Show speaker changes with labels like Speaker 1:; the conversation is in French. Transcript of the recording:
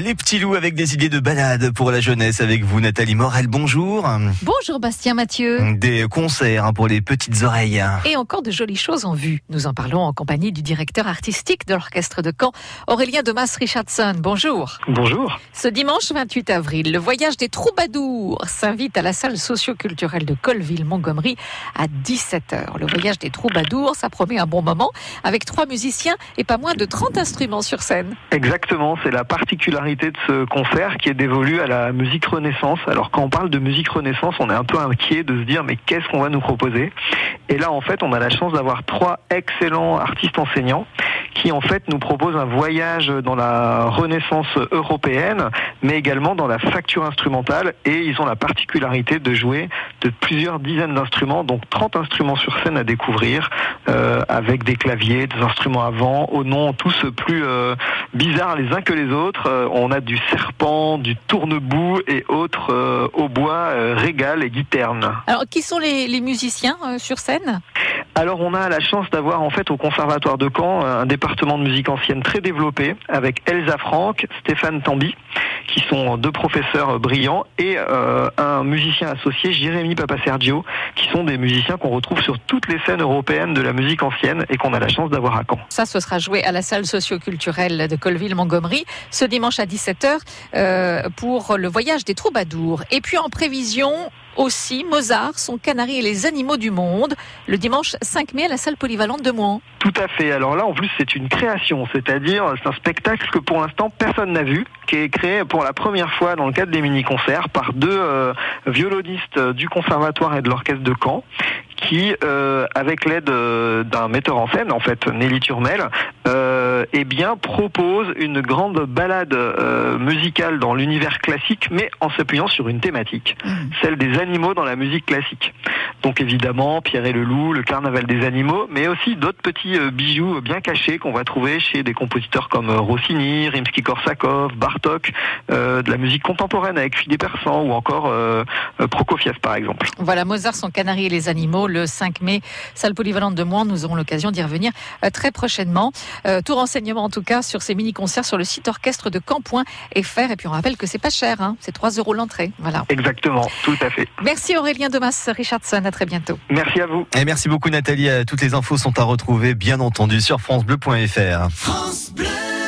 Speaker 1: Les petits loups avec des idées de balade pour la jeunesse avec vous, Nathalie Morel. Bonjour.
Speaker 2: Bonjour Bastien Mathieu.
Speaker 1: Des concerts hein, pour les petites oreilles.
Speaker 2: Et encore de jolies choses en vue. Nous en parlons en compagnie du directeur artistique de l'orchestre de Caen, Aurélien Domas Richardson. Bonjour.
Speaker 3: Bonjour.
Speaker 2: Ce dimanche 28 avril, le voyage des troubadours s'invite à la salle socio-culturelle de Colville-Montgomery à 17h. Le voyage des troubadours, ça promet un bon moment avec trois musiciens et pas moins de 30 instruments sur scène.
Speaker 3: Exactement, c'est la particularité de ce concert qui est dévolu à la musique renaissance. Alors quand on parle de musique renaissance, on est un peu inquiet de se dire mais qu'est-ce qu'on va nous proposer? Et là en fait, on a la chance d'avoir trois excellents artistes enseignants qui en fait nous proposent un voyage dans la renaissance européenne, mais également dans la facture instrumentale. Et ils ont la particularité de jouer de plusieurs dizaines d'instruments, donc 30 instruments sur scène à découvrir, euh, avec des claviers, des instruments avant, au nom tous plus euh, bizarres les uns que les autres. Euh, on a du serpent, du tournebout et autres au bois, régal et guiterne.
Speaker 2: Alors, qui sont les, musiciens sur scène?
Speaker 3: Alors on a la chance d'avoir en fait au Conservatoire de Caen un département de musique ancienne très développé avec Elsa Franck, Stéphane Tambi, qui sont deux professeurs brillants, et euh, un musicien associé, Jérémy Papasergio, qui sont des musiciens qu'on retrouve sur toutes les scènes européennes de la musique ancienne et qu'on a la chance d'avoir à Caen.
Speaker 2: Ça, ce sera joué à la salle socio-culturelle de Colville-Montgomery ce dimanche à 17h euh, pour le voyage des troubadours. Et puis en prévision, aussi Mozart, son canari et les animaux du monde, le dimanche 5 mai à la salle polyvalente de Mouan.
Speaker 3: Tout à fait. Alors là, en plus, c'est une création, c'est-à-dire c'est un spectacle que pour l'instant personne n'a vu, qui est créé pour la première fois dans le cadre des mini-concerts par deux euh, violonistes du conservatoire et de l'orchestre de Caen qui, euh, avec l'aide euh, d'un metteur en scène, en fait, Nelly Turmel, euh, eh bien, propose une grande balade euh, musicale dans l'univers classique, mais en s'appuyant sur une thématique,
Speaker 2: Mmh.
Speaker 3: celle des animaux dans la musique classique. Donc évidemment, Pierre et le loup, le carnaval des animaux, mais aussi d'autres petits euh, bijoux bien cachés qu'on va trouver chez des compositeurs comme euh, Rossini, Rimsky-Korsakov, Bartok, euh, de la musique contemporaine avec Philippe Persan ou encore euh, Prokofiev par exemple.
Speaker 2: Voilà, Mozart, son canari et les animaux, le 5 mai, salle polyvalente de Mouan. Nous aurons l'occasion d'y revenir très prochainement. Euh, tout renseignement en tout cas sur ces mini-concerts sur le site orchestre de Camp.fr. Et puis on rappelle que c'est pas cher, hein, c'est 3 euros l'entrée. Voilà.
Speaker 3: Exactement, tout à fait.
Speaker 2: Merci Aurélien Domas Richardson, très bientôt.
Speaker 3: Merci à vous.
Speaker 1: Et merci beaucoup Nathalie. Euh, Toutes les infos sont à retrouver bien entendu sur francebleu.fr.
Speaker 4: France Bleu